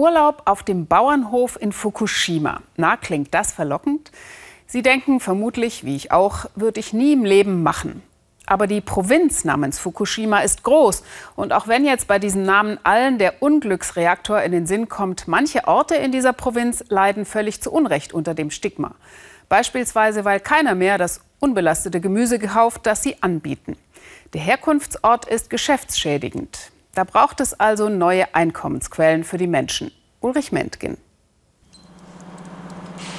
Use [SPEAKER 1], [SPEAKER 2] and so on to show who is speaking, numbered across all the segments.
[SPEAKER 1] Urlaub auf dem Bauernhof in Fukushima. Na, klingt das verlockend? Sie denken vermutlich, wie ich auch, würde ich nie im Leben machen. Aber die Provinz namens Fukushima ist groß. Und auch wenn jetzt bei diesem Namen allen der Unglücksreaktor in den Sinn kommt, manche Orte in dieser Provinz leiden völlig zu Unrecht unter dem Stigma. Beispielsweise, weil keiner mehr das unbelastete Gemüse gekauft, das sie anbieten. Der Herkunftsort ist geschäftsschädigend. Da braucht es also neue Einkommensquellen für die Menschen. Ulrich Mentgen.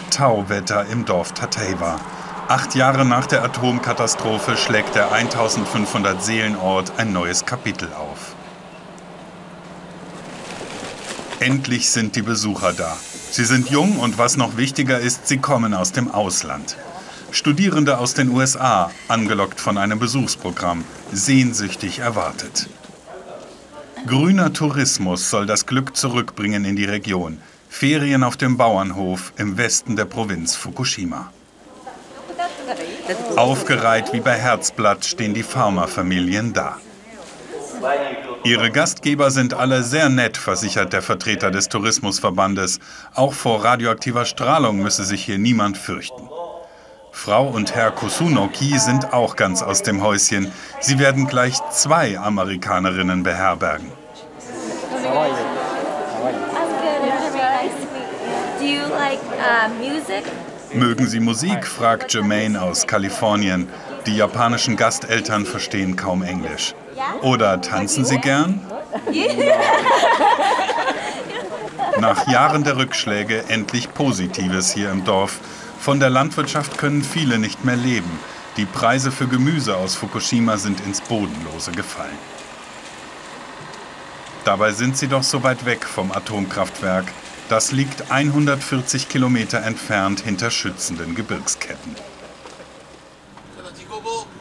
[SPEAKER 2] Tauwetter im Dorf Tateiwa. Acht Jahre nach der Atomkatastrophe schlägt der 1500 Seelenort ein neues Kapitel auf. Endlich sind die Besucher da. Sie sind jung und was noch wichtiger ist, sie kommen aus dem Ausland. Studierende aus den USA, angelockt von einem Besuchsprogramm, sehnsüchtig erwartet. Grüner Tourismus soll das Glück zurückbringen in die Region. Ferien auf dem Bauernhof im Westen der Provinz Fukushima. Aufgereiht wie bei Herzblatt stehen die Farmerfamilien da. Ihre Gastgeber sind alle sehr nett, versichert der Vertreter des Tourismusverbandes. Auch vor radioaktiver Strahlung müsse sich hier niemand fürchten. Frau und Herr Kusunoki sind auch ganz aus dem Häuschen. Sie werden gleich zwei Amerikanerinnen beherbergen. Mögen Sie Musik? fragt Jermaine aus Kalifornien. Die japanischen Gasteltern verstehen kaum Englisch. Oder tanzen Sie gern? Nach Jahren der Rückschläge endlich Positives hier im Dorf. Von der Landwirtschaft können viele nicht mehr leben. Die Preise für Gemüse aus Fukushima sind ins Bodenlose gefallen. Dabei sind sie doch so weit weg vom Atomkraftwerk. Das liegt 140 Kilometer entfernt hinter schützenden Gebirgsketten.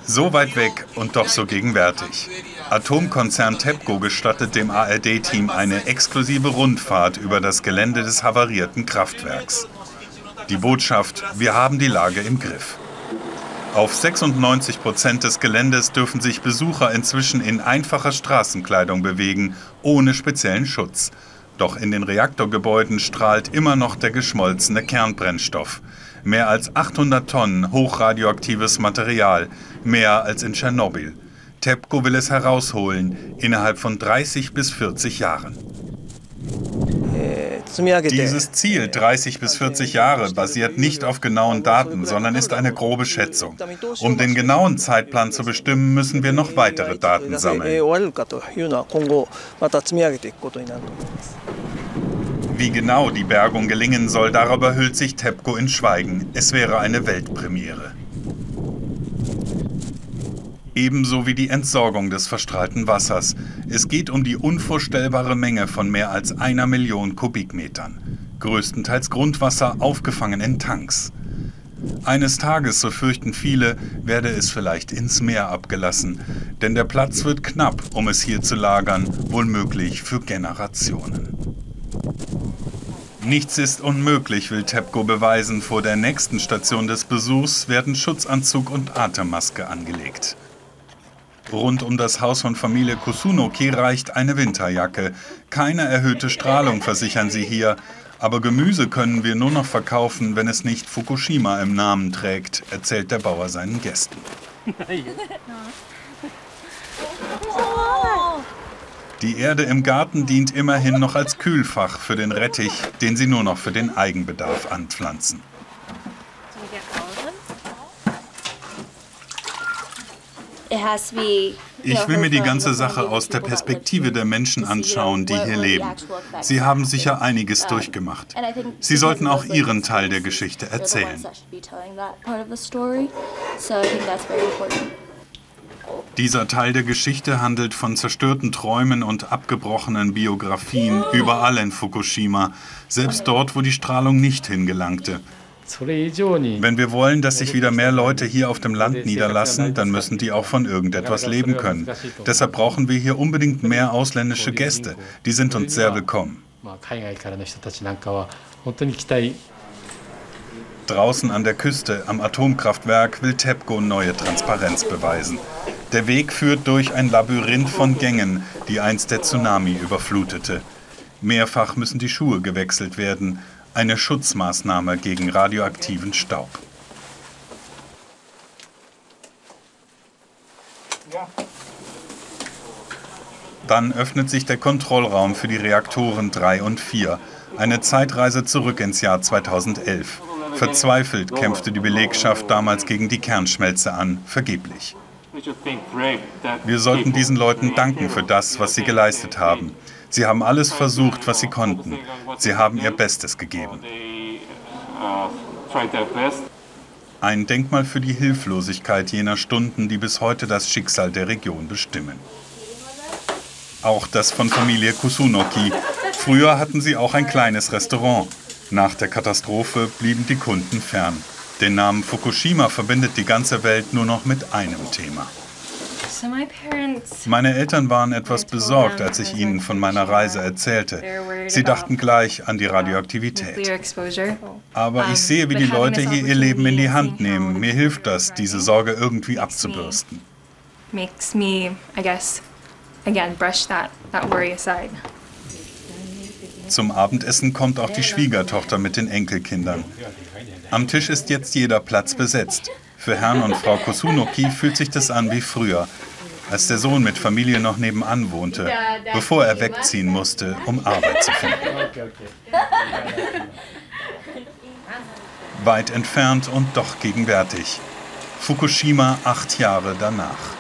[SPEAKER 2] So weit weg und doch so gegenwärtig. Atomkonzern TEPCO gestattet dem ARD-Team eine exklusive Rundfahrt über das Gelände des havarierten Kraftwerks. Die Botschaft, wir haben die Lage im Griff. Auf 96 Prozent des Geländes dürfen sich Besucher inzwischen in einfacher Straßenkleidung bewegen, ohne speziellen Schutz. Doch in den Reaktorgebäuden strahlt immer noch der geschmolzene Kernbrennstoff. Mehr als 800 Tonnen hochradioaktives Material, mehr als in Tschernobyl. TEPCO will es herausholen, innerhalb von 30 bis 40 Jahren. Dieses Ziel, 30 bis 40 Jahre, basiert nicht auf genauen Daten, sondern ist eine grobe Schätzung. Um den genauen Zeitplan zu bestimmen, müssen wir noch weitere Daten sammeln. Wie genau die Bergung gelingen soll, darüber hüllt sich TEPCO in Schweigen. Es wäre eine Weltpremiere ebenso wie die Entsorgung des verstrahlten Wassers. Es geht um die unvorstellbare Menge von mehr als einer Million Kubikmetern. Größtenteils Grundwasser aufgefangen in Tanks. Eines Tages, so fürchten viele, werde es vielleicht ins Meer abgelassen, denn der Platz wird knapp, um es hier zu lagern, wohl möglich für Generationen. Nichts ist unmöglich, will TEPCO beweisen. Vor der nächsten Station des Besuchs werden Schutzanzug und Atemmaske angelegt. Rund um das Haus von Familie Kusunoki reicht eine Winterjacke. Keine erhöhte Strahlung, versichern sie hier. Aber Gemüse können wir nur noch verkaufen, wenn es nicht Fukushima im Namen trägt, erzählt der Bauer seinen Gästen. Die Erde im Garten dient immerhin noch als Kühlfach für den Rettich, den sie nur noch für den Eigenbedarf anpflanzen. Ich will mir die ganze Sache aus der Perspektive der Menschen anschauen, die hier leben. Sie haben sicher einiges durchgemacht. Sie sollten auch Ihren Teil der Geschichte erzählen. Dieser Teil der Geschichte handelt von zerstörten Träumen und abgebrochenen Biografien überall in Fukushima, selbst dort, wo die Strahlung nicht hingelangte. Wenn wir wollen, dass sich wieder mehr Leute hier auf dem Land niederlassen, dann müssen die auch von irgendetwas leben können. Deshalb brauchen wir hier unbedingt mehr ausländische Gäste. Die sind uns sehr willkommen. Draußen an der Küste am Atomkraftwerk will TEPCO neue Transparenz beweisen. Der Weg führt durch ein Labyrinth von Gängen, die einst der Tsunami überflutete. Mehrfach müssen die Schuhe gewechselt werden, eine Schutzmaßnahme gegen radioaktiven Staub. Dann öffnet sich der Kontrollraum für die Reaktoren 3 und 4. Eine Zeitreise zurück ins Jahr 2011. Verzweifelt kämpfte die Belegschaft damals gegen die Kernschmelze an, vergeblich. Wir sollten diesen Leuten danken für das, was sie geleistet haben. Sie haben alles versucht, was sie konnten. Sie haben ihr Bestes gegeben. Ein Denkmal für die Hilflosigkeit jener Stunden, die bis heute das Schicksal der Region bestimmen. Auch das von Familie Kusunoki. Früher hatten sie auch ein kleines Restaurant. Nach der Katastrophe blieben die Kunden fern. Den Namen Fukushima verbindet die ganze Welt nur noch mit einem Thema. Meine Eltern waren etwas besorgt, als ich ihnen von meiner Reise erzählte. Sie dachten gleich an die Radioaktivität. Aber ich sehe, wie die Leute hier ihr Leben in die Hand nehmen. Mir hilft das, diese Sorge irgendwie abzubürsten. Makes me, I guess, again, brush that, that worry aside. Zum Abendessen kommt auch die Schwiegertochter mit den Enkelkindern. Am Tisch ist jetzt jeder Platz besetzt. Für Herrn und Frau Kosunoki fühlt sich das an wie früher, als der Sohn mit Familie noch nebenan wohnte, bevor er wegziehen musste, um Arbeit zu finden. Weit entfernt und doch gegenwärtig. Fukushima acht Jahre danach.